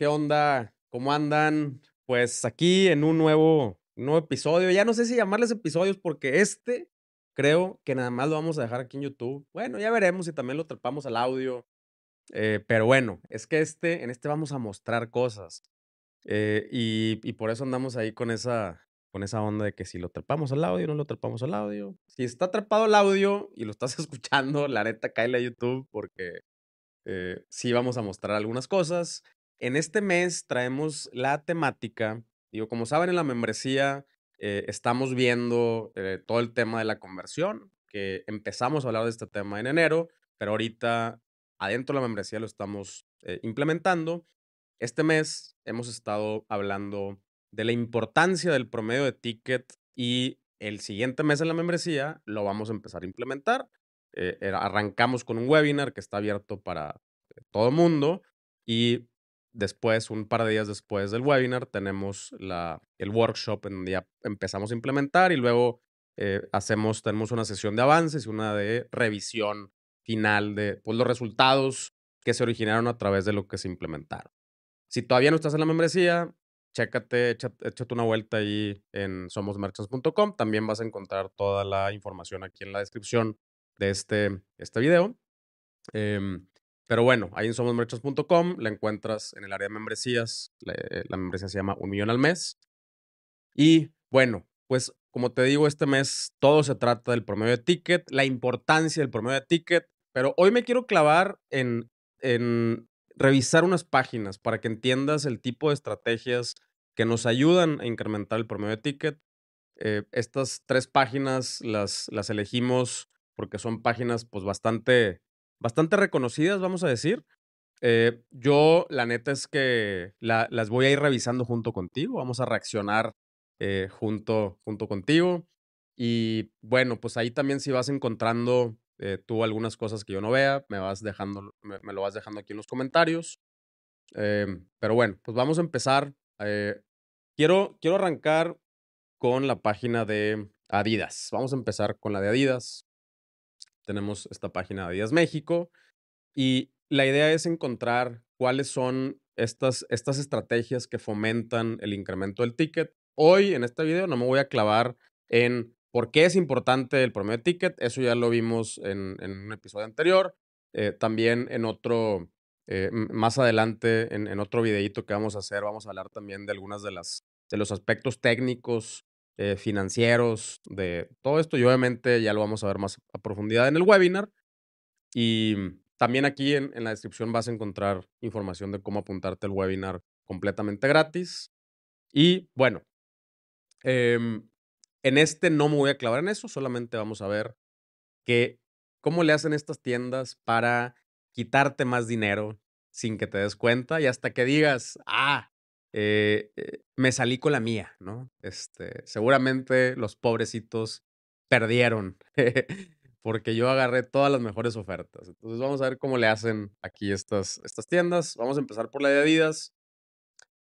¿Qué onda? ¿Cómo andan? Pues aquí en un nuevo, nuevo episodio. Ya no sé si llamarles episodios porque este creo que nada más lo vamos a dejar aquí en YouTube. Bueno, ya veremos si también lo trepamos al audio. Eh, pero bueno, es que este, en este vamos a mostrar cosas. Eh, y, por eso andamos ahí con esa, con esa onda de que si lo trepamos al audio, no lo trepamos al audio. Si está trepado el audio y lo estás escuchando, la neta, cae a YouTube porque eh, sí vamos a mostrar algunas cosas. En este mes traemos la temática, digo, como saben en la membresía eh, estamos viendo eh, todo el tema de la conversión, que empezamos a hablar de este tema en enero, pero ahorita adentro de la membresía lo estamos implementando. Este mes hemos estado hablando de la importancia del promedio de ticket y el siguiente mes en la membresía lo vamos a empezar a implementar. arrancamos con un webinar que está abierto para todo el mundo y después, un par de días después del webinar, tenemos la, el workshop en donde ya empezamos a implementar y luego eh, hacemos, tenemos una sesión de avances y una de revisión final de pues, los resultados que se originaron a través de lo que se implementaron. Si todavía no estás en la membresía, chécate, échate, una vuelta ahí en somosmerchants.com. También vas a encontrar toda la información aquí en la descripción de este, este video. Em, pero bueno, ahí en somosmerchants.com la encuentras en el área de membresías. Eh, la, membresía se llama Un Millón al Mes. Y bueno, pues como te digo, este mes todo se trata del promedio de ticket, la importancia del promedio de ticket. Pero hoy me quiero clavar en, en revisar unas páginas para que entiendas el tipo de estrategias que nos ayudan a incrementar el promedio de ticket. Eh, estas tres páginas las, las elegimos porque son páginas pues bastante bastante reconocidas, vamos a decir. Eh, yo, la neta es que las voy a ir revisando junto contigo, vamos a reaccionar eh, junto, junto contigo. Y bueno, pues ahí también si vas encontrando eh, tú algunas cosas que yo no vea, me vas dejando, me, lo vas dejando aquí en los comentarios. Em, pero bueno, pues vamos a empezar. quiero, quiero arrancar con la página de Adidas. Vamos a empezar con la de Adidas tenemos esta página de Adidas México y la idea es encontrar cuáles son estas, estas estrategias que fomentan el incremento del ticket. Hoy en este video no me voy a clavar en por qué es importante el promedio de ticket, eso ya lo vimos en, un episodio anterior, eh, también en otro, eh, más adelante en, en, otro videito que vamos a hacer, vamos a hablar también de algunas de las de los aspectos técnicos eh, financieros, de todo esto. Y obviamente ya lo vamos a ver más a profundidad en el webinar. Y también aquí en, la descripción vas a encontrar información de cómo apuntarte al webinar completamente gratis. Y bueno, em, en este no me voy a clavar en eso, solamente vamos a ver que, cómo le hacen estas tiendas para quitarte más dinero sin que te des cuenta y hasta que digas, ah, eh, eh, me salí con la mía, ¿no? Este, seguramente los pobrecitos perdieron porque yo agarré todas las mejores ofertas. Entonces vamos a ver cómo le hacen aquí estas, estas tiendas. Vamos a empezar por la de Adidas.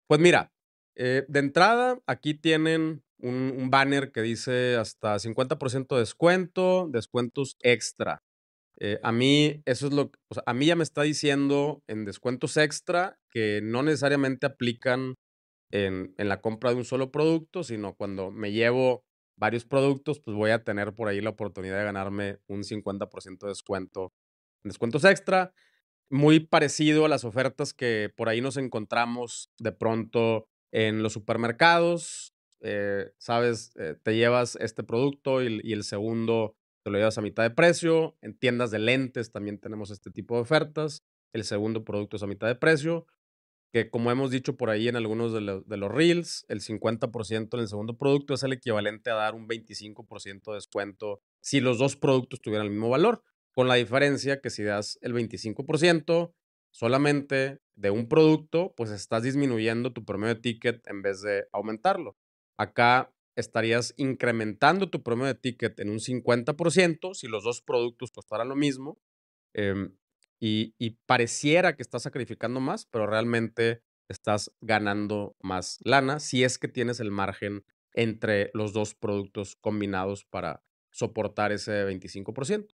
Pues mira, eh, de entrada aquí tienen un, un banner que dice hasta 50% de descuento, descuentos extra. Eh, a mí, eso es lo o sea, a mí ya me está diciendo en descuentos extra que no necesariamente aplican en, en, la compra de un solo producto, sino cuando me llevo varios productos, pues voy a tener por ahí la oportunidad de ganarme un 50% de descuento en descuentos extra. Muy parecido a las ofertas que por ahí nos encontramos de pronto en los supermercados. Eh, Sabes, eh, te llevas este producto y, y el segundo te lo llevas a mitad de precio. En tiendas de lentes también tenemos este tipo de ofertas. El segundo producto es a mitad de precio. Que como hemos dicho por ahí en algunos de, los reels, el 50% en el segundo producto es el equivalente a dar un 25% de descuento si los dos productos tuvieran el mismo valor. Con la diferencia que si das el 25% solamente de un producto, pues estás disminuyendo tu promedio de ticket en vez de aumentarlo. Acá estarías incrementando tu promedio de ticket en un 50% si los dos productos costaran lo mismo. Em, y, y, pareciera que estás sacrificando más, pero realmente estás ganando más lana si es que tienes el margen entre los dos productos combinados para soportar ese 25%.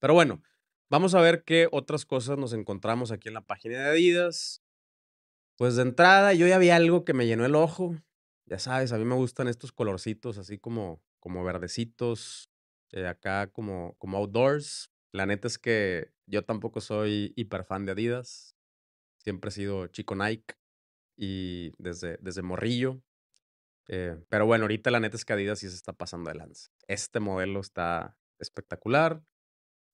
Pero bueno, vamos a ver qué otras cosas nos encontramos aquí en la página de Adidas. Pues de entrada, yo ya vi algo que me llenó el ojo. Ya sabes, a mí me gustan estos colorcitos así como, como verdecitos, eh, acá como, como outdoors. La neta es que yo tampoco soy hiper fan de Adidas. Siempre he sido chico Nike y desde, desde morrillo. Eh, pero bueno, ahorita la neta es que Adidas sí se está pasando de lanza. Este modelo está espectacular.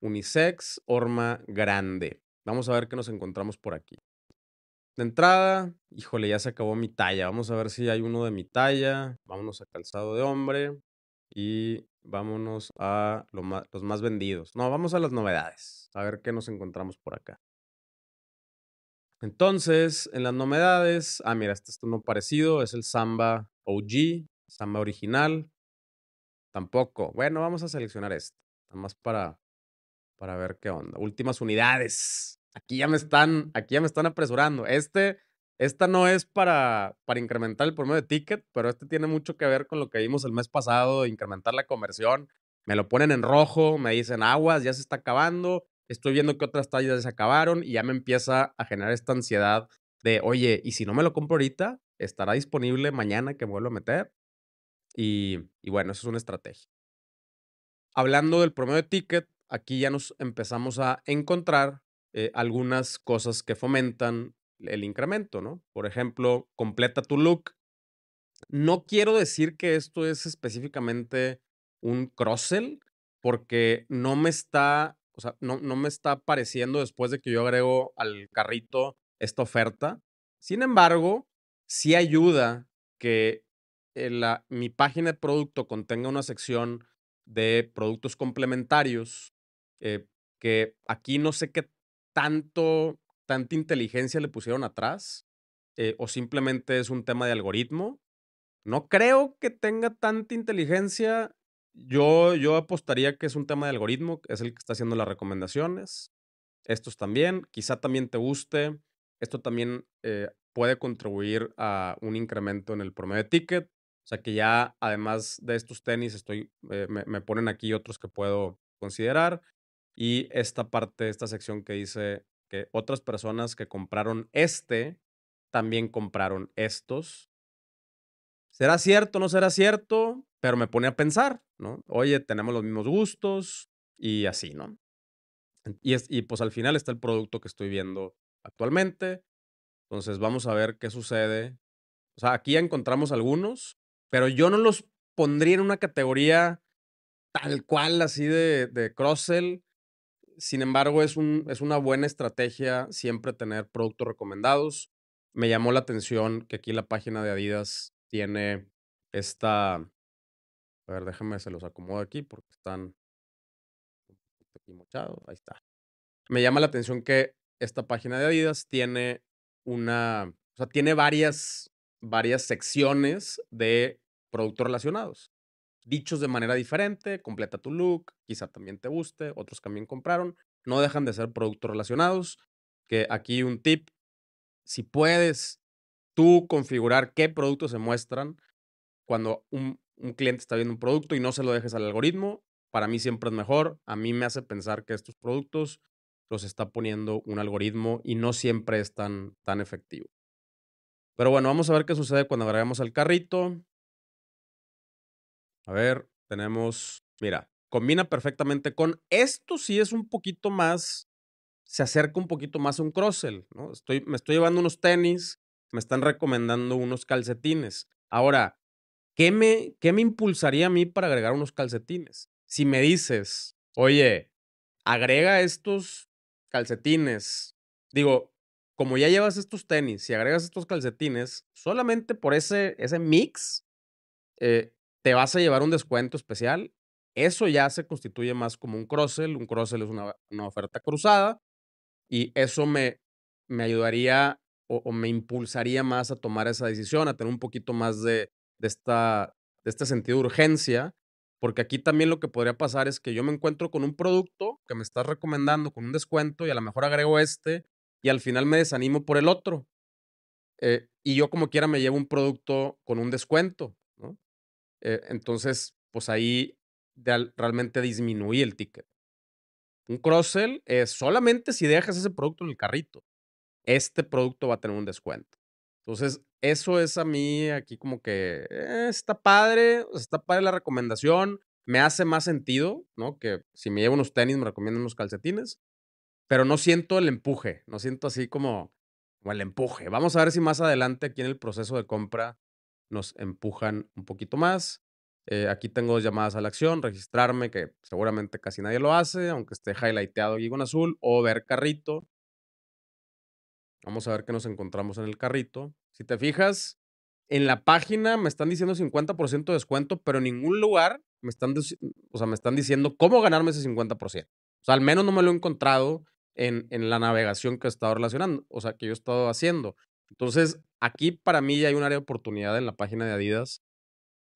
Unisex, horma grande. Vamos a ver qué nos encontramos por aquí. Entrada, híjole, ya se acabó mi talla. Vamos a ver si hay uno de mi talla. Vámonos a calzado de hombre. Y vámonos a los más vendidos. No, vamos a las novedades. A ver qué nos encontramos por acá. Entonces, en las novedades, ah, mira, este es uno parecido, es el Samba OG, Samba original. Tampoco. Bueno, vamos a seleccionar este. Nada más para, para ver qué onda. Últimas unidades. Aquí ya me están, aquí ya me están apresurando. Este, esta no es para, para incrementar el promedio de ticket, pero este tiene mucho que ver con lo que vimos el mes pasado, incrementar la conversión. Me lo ponen en rojo, me dicen aguas, ya se está acabando. Estoy viendo que otras tallas se acabaron y ya me empieza a generar esta ansiedad de, oye, ¿y si no me lo compro ahorita? ¿Estará disponible mañana que vuelvo a meter? Y, y bueno, eso es una estrategia. Hablando del promedio de ticket, aquí ya nos empezamos a encontrar eh, algunas cosas que fomentan el incremento, ¿no? Por ejemplo, completa tu look. No quiero decir que esto es específicamente un cross-sell, porque no me está, o sea, no, no me está apareciendo después de que yo agrego al carrito esta oferta. Sin embargo, sí ayuda que eh, la, mi página de producto contenga una sección de productos complementarios, eh, que aquí no sé qué tanto, tanta inteligencia le pusieron atrás eh, o simplemente es un tema de algoritmo. No creo que tenga tanta inteligencia. Yo, yo apostaría que es un tema de algoritmo, es el que está haciendo las recomendaciones. Estos también, quizá también te guste. Esto también eh, puede contribuir a un incremento en el promedio de ticket. O sea que ya, además de estos tenis, estoy, eh, me, ponen aquí otros que puedo considerar. Y esta parte, esta sección que dice que otras personas que compraron este también compraron estos. ¿Será cierto no será cierto? Pero me pone a pensar, ¿no? Oye, tenemos los mismos gustos y así, ¿no? Y, y pues al final está el producto que estoy viendo actualmente. Entonces vamos a ver qué sucede. O sea, aquí encontramos algunos, pero yo no los pondría en una categoría tal cual así de, de cross-sell sin embargo, es, un, es una buena estrategia siempre tener productos recomendados. Me llamó la atención que aquí la página de Adidas tiene esta... A ver, déjenme, se los acomodo aquí porque están aquí mochados. Ahí está. Me llama la atención que esta página de Adidas tiene una... O sea, tiene varias, varias secciones de productos relacionados dichos de manera diferente, completa tu look, quizá también te guste, otros también compraron, no dejan de ser productos relacionados, que aquí un tip, si puedes tú configurar qué productos se muestran cuando un, un cliente está viendo un producto y no se lo dejes al algoritmo, para mí siempre es mejor, a mí me hace pensar que estos productos los está poniendo un algoritmo y no siempre es tan, tan efectivo. Pero bueno, vamos a ver qué sucede cuando agregamos al carrito. A ver, tenemos, mira, combina perfectamente con esto, sí es un poquito más, se acerca un poquito más a un crossel, ¿no? Estoy, me estoy llevando unos tenis, me están recomendando unos calcetines. Ahora, ¿qué me, ¿qué me impulsaría a mí para agregar unos calcetines? Si me dices, oye, agrega estos calcetines, digo, como ya llevas estos tenis, si agregas estos calcetines, solamente por ese, ese mix, eh, te vas a llevar un descuento especial. Eso ya se constituye más como un cross-sell. Un cross-sell es una, oferta cruzada y eso me, me ayudaría o, me impulsaría más a tomar esa decisión, a tener un poquito más de, de, esta, de este sentido de urgencia, porque aquí también lo que podría pasar es que yo me encuentro con un producto que me estás recomendando con un descuento y a lo mejor agrego este y al final me desanimo por el otro. Eh, y yo como quiera me llevo un producto con un descuento. Eh, entonces, pues ahí realmente disminuye el ticket. Un cross-sell es solamente si dejas ese producto en el carrito. Este producto va a tener un descuento. Entonces, eso es a mí aquí como que eh, está padre, está padre la recomendación, me hace más sentido, ¿no? Que si me llevo unos tenis, me recomiendan unos calcetines, pero no siento el empuje, no siento así como, como el empuje. Vamos a ver si más adelante aquí en el proceso de compra nos empujan un poquito más. Eh, aquí tengo dos llamadas a la acción, registrarme, que seguramente casi nadie lo hace, aunque esté highlighteado y con azul, o ver carrito. Vamos a ver qué nos encontramos en el carrito. Si te fijas, en la página me están diciendo 50% de descuento, pero en ningún lugar me están, o sea, me están diciendo cómo ganarme ese 50%. O sea, al menos no me lo he encontrado en, en la navegación que he estado relacionando, o sea, que yo he estado haciendo. Entonces, aquí para mí ya hay un área de oportunidad en la página de Adidas.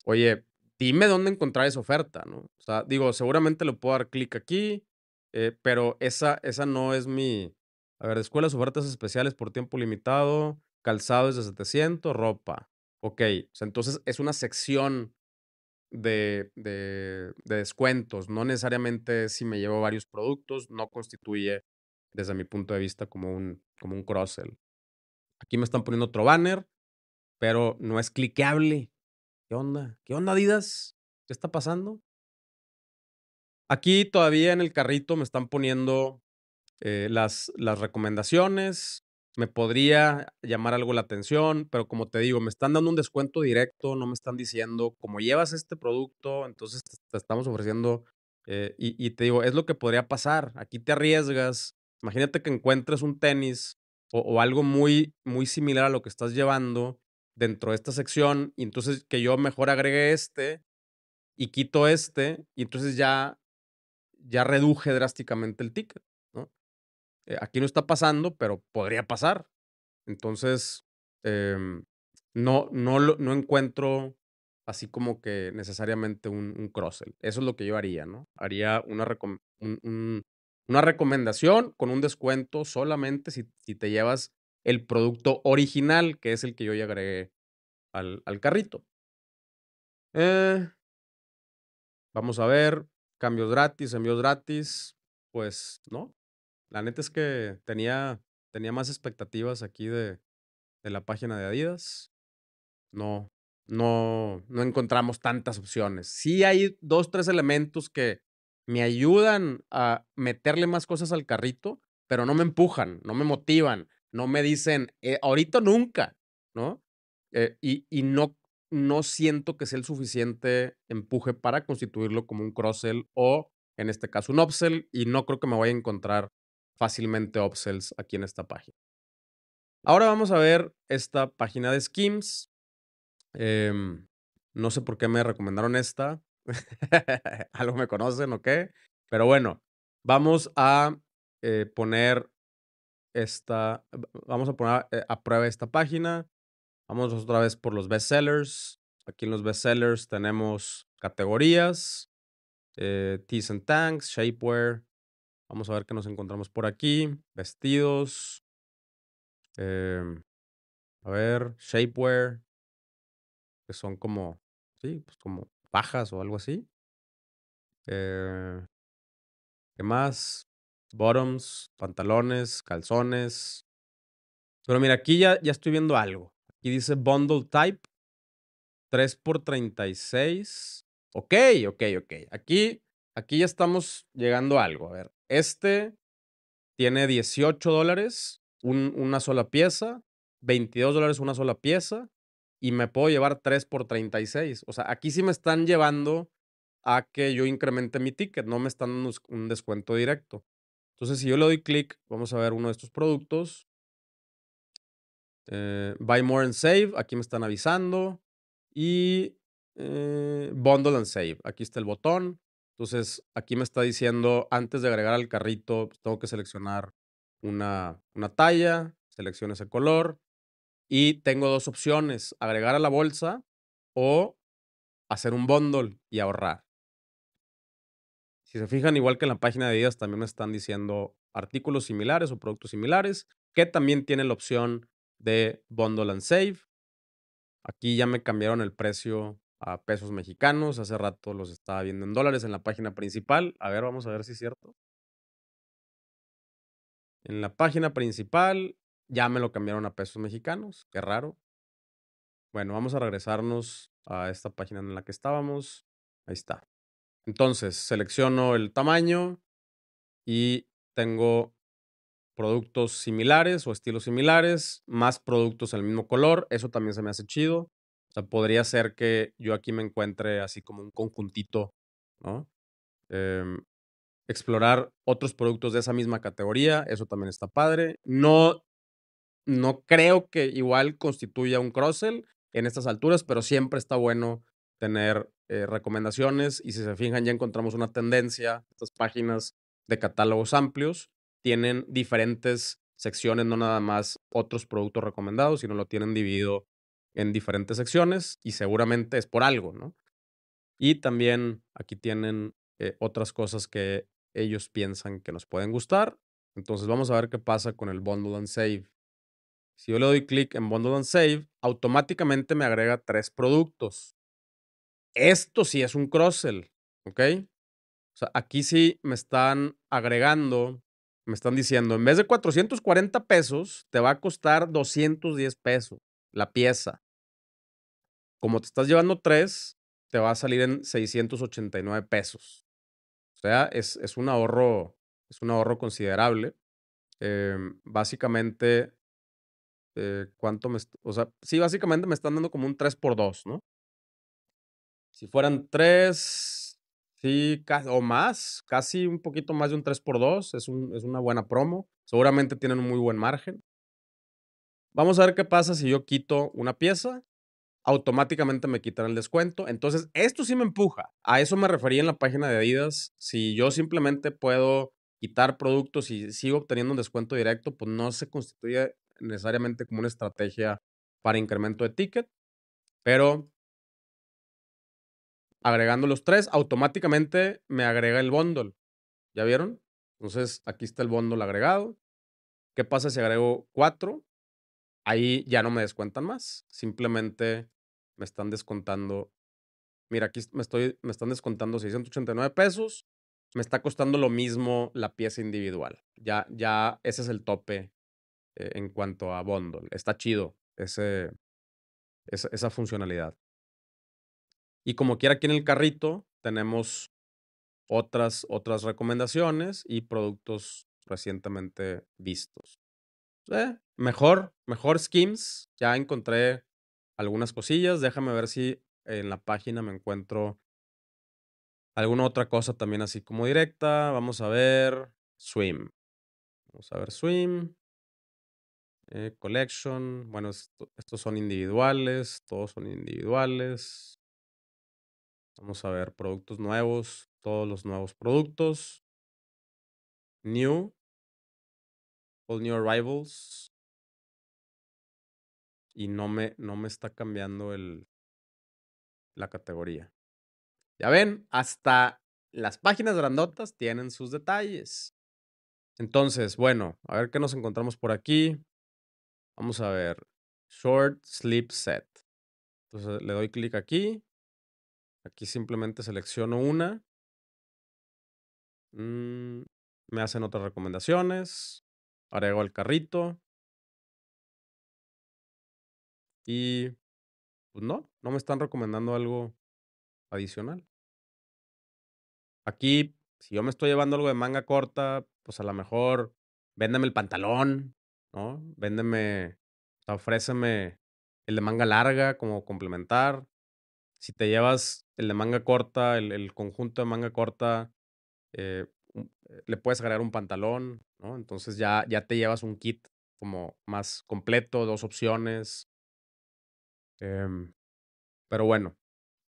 Oye, dime dónde encontrar esa oferta, ¿no? O sea, digo, seguramente le puedo dar clic aquí, eh, pero esa, esa no es mi... A ver, escuelas, ofertas especiales por tiempo limitado, calzado es de 700, ropa. Ok, o sea, entonces es una sección de, de, de descuentos, no necesariamente si me llevo varios productos, no constituye desde mi punto de vista como un, como un cross-sell. Aquí me están poniendo otro banner, pero no es cliqueable. ¿Qué onda? ¿Qué onda, Adidas? ¿Qué está pasando? Aquí todavía en el carrito me están poniendo eh, las, las recomendaciones. Me podría llamar algo la atención, pero como te digo, me están dando un descuento directo, no me están diciendo, como llevas este producto, entonces te, estamos ofreciendo, eh, y, y te digo, es lo que podría pasar. Aquí te arriesgas. Imagínate que encuentres un tenis o, algo muy, muy similar a lo que estás llevando dentro de esta sección, y entonces que yo mejor agregue este y quito este, y entonces ya, ya reduje drásticamente el ticket, ¿no? Eh, aquí no está pasando, pero podría pasar. Entonces, em, no, no, no encuentro así como que necesariamente un, un cross-sell. Eso es lo que yo haría, ¿no? Haría una, un, una recomendación con un descuento solamente si, si te llevas el producto original, que es el que yo ya agregué al, al carrito. Eh, vamos a ver, cambios gratis, envíos gratis. Pues no, la neta es que tenía, tenía más expectativas aquí de, de la página de Adidas. No, no, no encontramos tantas opciones. Sí hay dos, tres elementos que, me ayudan a meterle más cosas al carrito, pero no me empujan, no me motivan, no me dicen, eh, ahorita nunca, ¿no? Eh, y, y no, no siento que sea el suficiente empuje para constituirlo como un cross-sell o, en este caso, un upsell, y no creo que me vaya a encontrar fácilmente upsells aquí en esta página. Ahora vamos a ver esta página de schemes. Em, no sé por qué me recomendaron esta. Algo me conocen o qué. Pero bueno, vamos a eh, poner esta, vamos a poner eh, a prueba esta página. Vamos otra vez por los bestsellers. Aquí en los bestsellers tenemos categorías, eh, and tanks, shapewear. Vamos a ver qué nos encontramos por aquí. Vestidos. Em, a ver, shapewear. Que son como, sí, pues como bajas o algo así. Eh, ¿Qué más? Bottoms, pantalones, calzones. Pero mira, aquí ya, ya estoy viendo algo. Aquí dice bundle type. 3 por 36. Ok, ok, ok. Aquí, aquí ya estamos llegando a algo. A ver, este tiene 18 dólares, una sola pieza. 22 dólares una sola pieza y me puedo llevar 3 por 36. O sea, aquí sí me están llevando a que yo incremente mi ticket, no me están dando un descuento directo. Entonces, si yo le doy clic, vamos a ver uno de estos productos. Eh, buy more and save, aquí me están avisando. Y eh, bundle and save, aquí está el botón. Entonces, aquí me está diciendo, antes de agregar al carrito, pues, tengo que seleccionar una, una talla, selecciono ese color, y tengo dos opciones, agregar a la bolsa o hacer un bundle y ahorrar. Si se fijan, igual que en la página de Adidas, también me están diciendo artículos similares o productos similares, que también tienen la opción de bundle and save. Aquí ya me cambiaron el precio a pesos mexicanos. Hace rato los estaba viendo en dólares en la página principal. A ver, vamos a ver si es cierto. En la página principal ya me lo cambiaron a pesos mexicanos. Qué raro. Bueno, vamos a regresarnos a esta página en la que estábamos. Ahí está. Entonces, selecciono el tamaño y tengo productos similares o estilos similares, más productos del mismo color. Eso también se me hace chido. O sea, podría ser que yo aquí me encuentre así como un conjuntito, ¿no? Em, explorar otros productos de esa misma categoría, eso también está padre. No, no creo que igual constituya un cross-sell en estas alturas, pero siempre está bueno tener eh, recomendaciones y si se fijan ya encontramos una tendencia, estas páginas de catálogos amplios tienen diferentes secciones, no nada más otros productos recomendados, sino lo tienen dividido en diferentes secciones y seguramente es por algo, ¿no? Y también aquí tienen eh, otras cosas que ellos piensan que nos pueden gustar. Entonces vamos a ver qué pasa con el Bundle and Save. Si yo le doy clic en Bundle and Save, automáticamente me agrega tres productos. Esto sí es un cross-sell, ¿ok? O sea, aquí sí me están agregando, me están diciendo, en vez de 440 pesos, te va a costar 210 pesos la pieza. Como te estás llevando tres, te va a salir en 689 pesos. O sea, es, es un ahorro, es un ahorro considerable. Em, básicamente, eh, ¿cuánto me, o sea, sí, básicamente me están dando como un 3 por 2, ¿no? Si fueran 3, sí, o más, casi un poquito más de un 3 por 2, es, un, es una buena promo. Seguramente tienen un muy buen margen. Vamos a ver qué pasa si yo quito una pieza automáticamente me quitan el descuento. Entonces, esto sí me empuja. A eso me refería en la página de Adidas. Si yo simplemente puedo quitar productos y sigo obteniendo un descuento directo, pues no se constituye necesariamente como una estrategia para incremento de ticket, pero agregando los tres, automáticamente me agrega el bundle. ¿Ya vieron? Entonces, aquí está el bundle agregado. ¿Qué pasa si agrego cuatro? Ahí ya no me descuentan más. Simplemente me están descontando. Mira, aquí me, estoy, me están descontando 689 pesos. Me está costando lo mismo la pieza individual. Ya, ya ese es el tope eh, en cuanto a bundle. Está chido ese, esa, funcionalidad. Y como quiera aquí en el carrito tenemos otras, otras recomendaciones y productos recientemente vistos. Eh, mejor, mejor schemes. Ya encontré algunas cosillas. Déjame ver si en la página me encuentro alguna otra cosa también así como directa. Vamos a ver Swim. Vamos a ver Swim. Eh, collection. Bueno, estos son individuales. Todos son individuales. Vamos a ver productos nuevos. Todos los nuevos productos. New. All new arrivals y no me, no me está cambiando el, la categoría. Ya ven, hasta las páginas grandotas tienen sus detalles. Entonces, bueno, a ver qué nos encontramos por aquí. Vamos a ver. Short Sleep Set. Entonces le doy clic aquí. Aquí simplemente selecciono una. Mm, me hacen otras recomendaciones. Agrego el carrito. Y pues no, no me están recomendando algo adicional. Aquí, si yo me estoy llevando algo de manga corta, pues a lo mejor véndeme el pantalón, ¿no? Véndeme, ofréceme el de manga larga como complementar. Si te llevas el de manga corta, el, conjunto de manga corta, eh, eh, le puedes agregar un pantalón. Entonces ya, ya te llevas un kit como más completo, dos opciones, Em, pero bueno,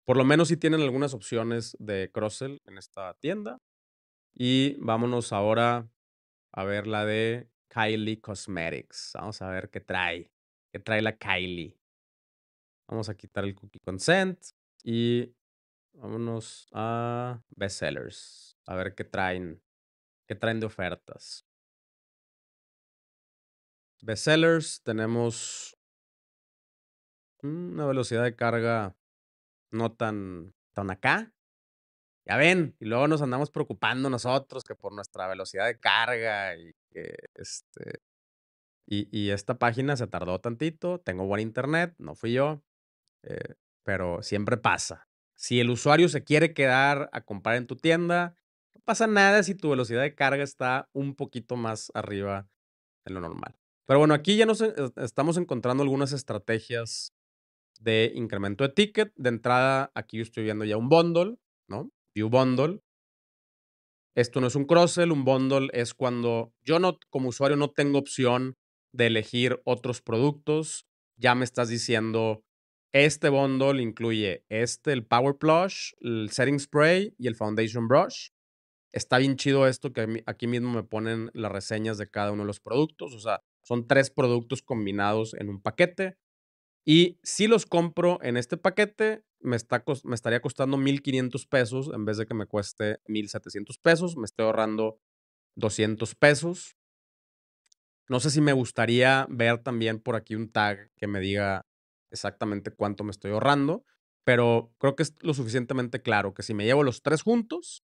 por lo menos sí tienen algunas opciones de cross-sell en esta tienda. Y vámonos ahora a ver la de Kylie Cosmetics. Vamos a ver qué trae. ¿Qué trae la Kylie? Vamos a quitar el cookie consent y vámonos a bestsellers. A ver qué traen. ¿Qué traen de ofertas? Bestsellers tenemos una velocidad de carga no tan, tan acá. Ya ven, y luego nos andamos preocupando nosotros que por nuestra velocidad de carga y que este Y, y esta página se tardó tantito, tengo buen internet, no fui yo, eh, pero siempre pasa. Si el usuario se quiere quedar a comprar en tu tienda, no pasa nada si tu velocidad de carga está un poquito más arriba de lo normal. Pero bueno, aquí ya nos estamos encontrando algunas estrategias de incremento de ticket. De entrada, aquí yo estoy viendo ya un bundle, ¿no? View bundle. Esto no es un cross-sell, un bundle es cuando yo no, como usuario, no tengo opción de elegir otros productos. Ya me estás diciendo, este bundle incluye este, el Power Plush, el Setting Spray y el Foundation Brush. Está bien chido esto que aquí mismo me ponen las reseñas de cada uno de los productos. O sea, son tres productos combinados en un paquete. Y si los compro en este paquete, me, está, me estaría costando 1,500 pesos en vez de que me cueste 1,700 pesos. Me estoy ahorrando 200 pesos. No sé si me gustaría ver también por aquí un tag que me diga exactamente cuánto me estoy ahorrando, pero creo que es lo suficientemente claro que si me llevo los tres juntos,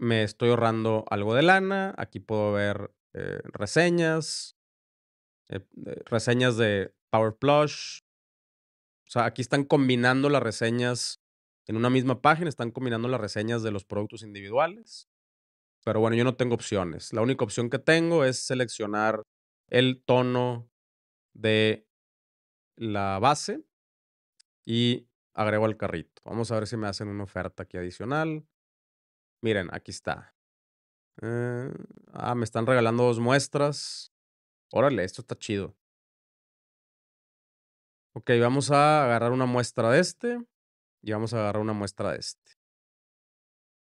me estoy ahorrando algo de lana. Aquí puedo ver eh, reseñas, eh, reseñas de Power Plush. O sea, aquí están combinando las reseñas en una misma página, están combinando las reseñas de los productos individuales. Pero bueno, yo no tengo opciones. La única opción que tengo es seleccionar el tono de la base y agrego al carrito. Vamos a ver si me hacen una oferta aquí adicional. Miren, aquí está. Eh, ah, me están regalando dos muestras. Órale, esto está chido. Ok, vamos a agarrar una muestra de este y vamos a agarrar una muestra de este.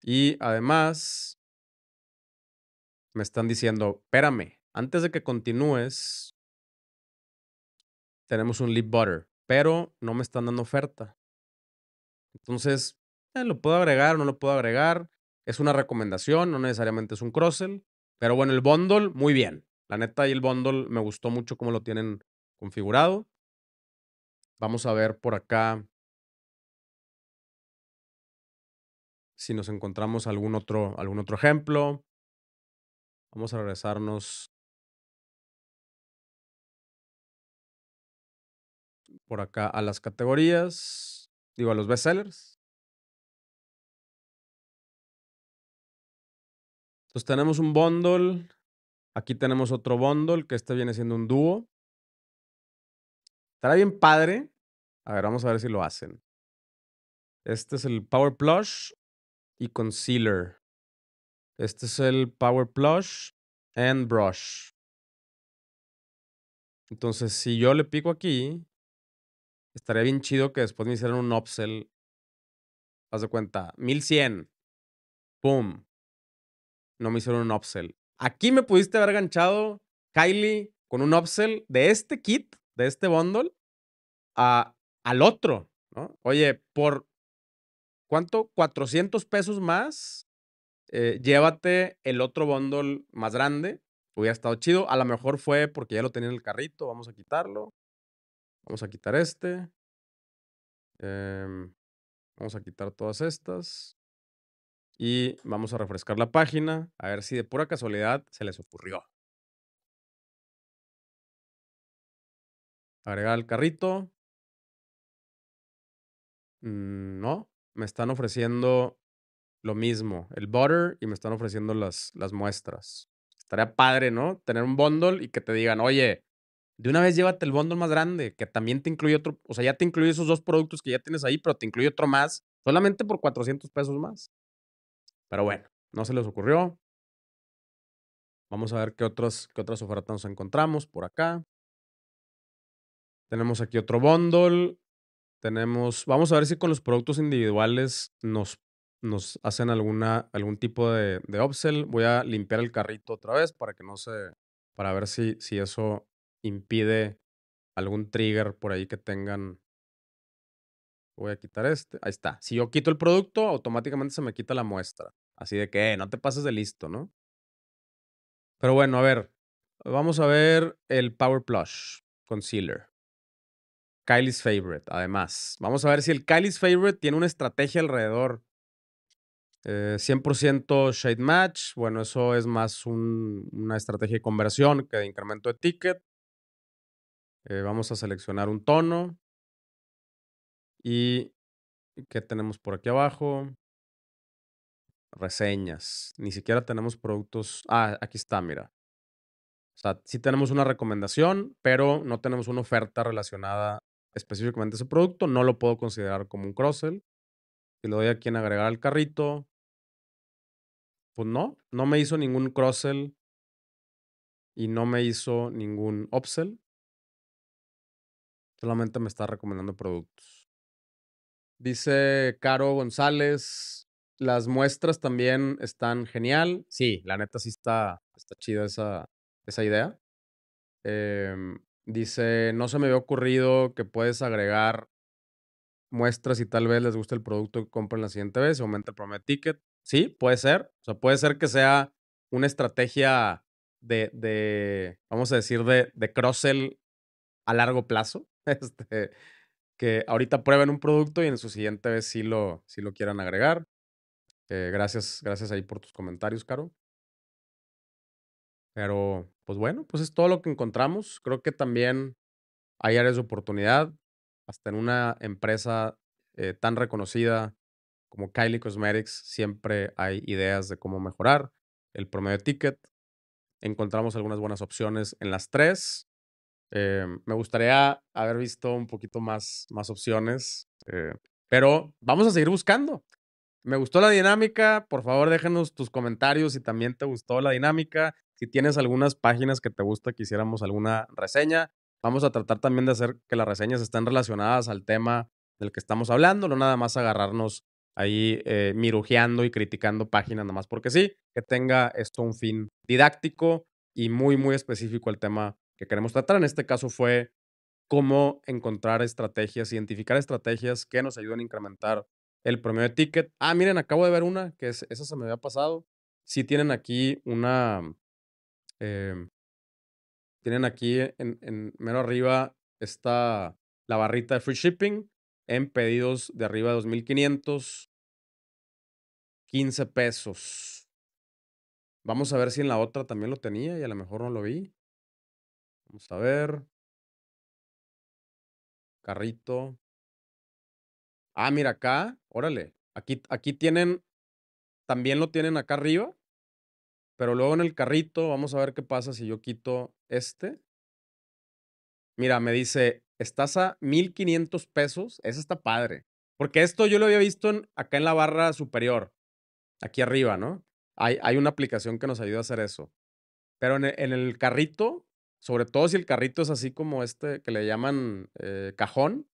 Y además, me están diciendo, espérame, antes de que continúes, tenemos un lip butter, pero no me están dando oferta. Entonces, eh, lo puedo agregar o no lo puedo agregar. Es una recomendación, no necesariamente es un crossel. Pero bueno, el bundle, muy bien. La neta, y el bundle me gustó mucho cómo lo tienen configurado. Vamos a ver por acá si nos encontramos algún otro, algún otro ejemplo. Vamos a regresarnos por acá a las categorías, digo a los bestsellers. Entonces tenemos un bundle Aquí tenemos otro bundle, que este viene siendo un dúo. Estará bien padre. A ver, vamos a ver si lo hacen. Este es el Power Plush y Concealer. Este es el Power Plush and Brush. Entonces, si yo le pico aquí, estaría bien chido que después me hicieran un upsell. Haz de cuenta, 1100. Boom. No me hicieron un upsell. Aquí me pudiste haber ganchado, Kylie, con un upsell de este kit, de este bundle, a, al otro, ¿no? Oye, por ¿cuánto? 400 pesos más, eh, llévate el otro bundle más grande. Hubiera estado chido. A lo mejor fue porque ya lo tenía en el carrito. Vamos a quitarlo. Vamos a quitar este. Em, vamos a quitar todas estas. Y vamos a refrescar la página a ver si de pura casualidad se les ocurrió. Agregar al carrito. Mm, no, me están ofreciendo lo mismo, el butter, y me están ofreciendo las, las muestras. Estaría padre, ¿no? Tener un bundle y que te digan, oye, de una vez llévate el bundle más grande, que también te incluye otro, o sea, ya te incluye esos dos productos que ya tienes ahí, pero te incluye otro más, solamente por 400 pesos más. Pero bueno, no se les ocurrió. Vamos a ver qué, qué otras ofertas nos encontramos por acá. Tenemos aquí otro bundle. Tenemos, vamos a ver si con los productos individuales nos, nos hacen alguna, algún tipo de, de upsell. Voy a limpiar el carrito otra vez para que no se, para ver si, si eso impide algún trigger por ahí que tengan Voy a quitar este. Ahí está. Si yo quito el producto, automáticamente se me quita la muestra. Así de que, eh, no te pases de listo, ¿no? Pero bueno, a ver. Vamos a ver el Power Plush Concealer. Kylie's Favorite, además. Vamos a ver si el Kylie's Favorite tiene una estrategia alrededor. 100% eh, Shade Match. Bueno, eso es más una estrategia de conversión que de incremento de ticket. Eh, vamos a seleccionar un tono. Y ¿qué tenemos por aquí abajo? Reseñas. Ni siquiera tenemos productos. Ah, aquí está, mira. O sea, sí tenemos una recomendación, pero no tenemos una oferta relacionada específicamente a ese producto. No lo puedo considerar como un cross-sell. Si le doy aquí en agregar al carrito, pues no, no me hizo ningún cross-sell y no me hizo ningún upsell. Solamente me está recomendando productos. Dice Caro González, las muestras también están genial. Sí, la neta sí está, está chida esa, esa idea. Em, dice, no se me había ocurrido que puedes agregar muestras y tal vez les guste el producto que compren la siguiente vez, aumenta el promedio ticket. Sí, puede ser. O sea, puede ser que sea una estrategia de, de vamos a decir, de, de cross-sell a largo plazo. Este, que ahorita prueben un producto y en su siguiente vez sí lo, sí lo quieran agregar. Eh, gracias, gracias ahí por tus comentarios, Caro. Pero, pues bueno, pues es todo lo que encontramos. Creo que también hay áreas de oportunidad. Hasta en una empresa eh, tan reconocida como Kylie Cosmetics, siempre hay ideas de cómo mejorar el promedio de ticket. Encontramos algunas buenas opciones en las tres. Eh, me gustaría haber visto un poquito más, más opciones, eh, pero vamos a seguir buscando. Me gustó la dinámica, por favor déjenos tus comentarios si también te gustó la dinámica, si tienes algunas páginas que te gusta que hiciéramos alguna reseña. Vamos a tratar también de hacer que las reseñas estén relacionadas al tema del que estamos hablando, no nada más agarrarnos ahí eh, mirujeando y criticando páginas nada más porque sí, que tenga esto un fin didáctico y muy, muy específico al tema que queremos tratar. En este caso fue cómo encontrar estrategias, identificar estrategias que nos ayuden a incrementar el promedio de ticket. Ah, miren, acabo de ver una, que es, esa se me había pasado. Sí tienen aquí una, em, tienen aquí en, en mero arriba está la barrita de free shipping en pedidos de arriba de 2.500, 15 pesos. Vamos a ver si en la otra también lo tenía y a lo mejor no lo vi. Vamos a ver. Carrito. Ah, mira acá. Órale. Aquí, aquí tienen, también lo tienen acá arriba. Pero luego en el carrito, vamos a ver qué pasa si yo quito este. Mira, me dice, estás a 1500 pesos. Eso está padre. Porque esto yo lo había visto acá en la barra superior. Aquí arriba, ¿no? Hay, hay una aplicación que nos ayuda a hacer eso. Pero en en el carrito sobre todo si el carrito es así como este que le llaman eh, cajón,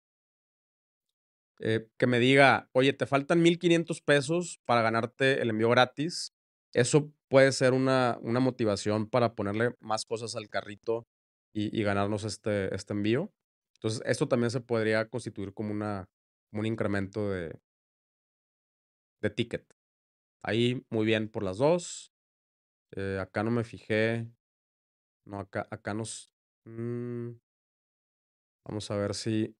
eh, que me diga, oye, te faltan 1.500 pesos para ganarte el envío gratis. Eso puede ser una, una motivación para ponerle más cosas al carrito y, ganarnos este, este envío. Entonces, esto también se podría constituir como, una, un incremento de, de ticket. Ahí muy bien por las dos. Eh, acá no me fijé no, acá, acá nos... Mm, vamos a ver si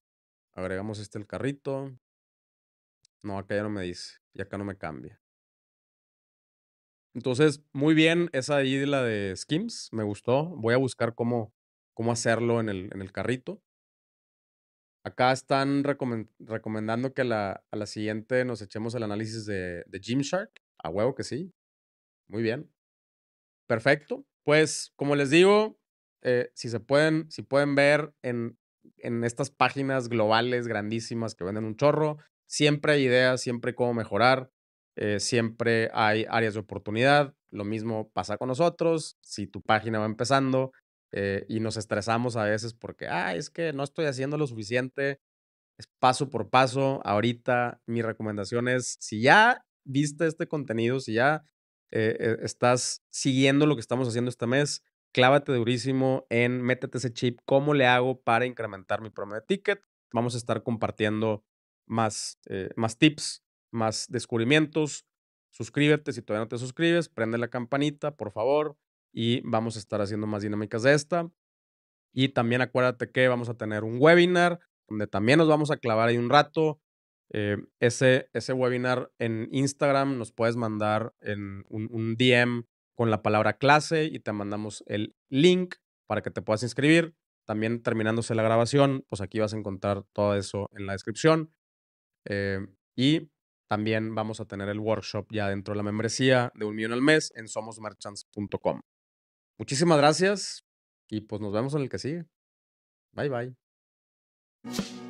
agregamos este el carrito. No, acá ya no me dice. Y acá no me cambia. Entonces, muy bien, esa ahí de Skims, me gustó. Voy a buscar cómo, cómo hacerlo en el, en el carrito. Acá están recomendando que la, a la siguiente nos echemos el análisis de, de Gymshark. A huevo que sí. Muy bien. Perfecto. Pues, como les digo, eh, si se pueden, si pueden ver en, en estas páginas globales grandísimas que venden un chorro, siempre hay ideas, siempre hay cómo mejorar, eh, siempre hay áreas de oportunidad. Lo mismo pasa con nosotros. Si tu página va empezando eh, y nos estresamos a veces porque, ah, es que no estoy haciendo lo suficiente, es paso por paso. Ahorita mi recomendación es, si ya viste este contenido, si ya eh, estás siguiendo lo que estamos haciendo este mes, clávate durísimo en métete ese chip, cómo le hago para incrementar mi promedio de ticket. Vamos a estar compartiendo más, más tips, más descubrimientos. Suscríbete si todavía no te suscribes, prende la campanita, por favor, y vamos a estar haciendo más dinámicas de esta. Y también acuérdate que vamos a tener un webinar donde también nos vamos a clavar ahí un rato eh, ese, ese webinar en Instagram nos puedes mandar en un, DM con la palabra clase y te mandamos el link para que te puedas inscribir. también terminándose la grabación, pues aquí vas a encontrar todo eso en la descripción. Eh, y también vamos a tener el workshop ya dentro de la membresía de un millón al mes en somosmerchants.com. Muchísimas gracias y pues nos vemos en el que sigue. Bye bye.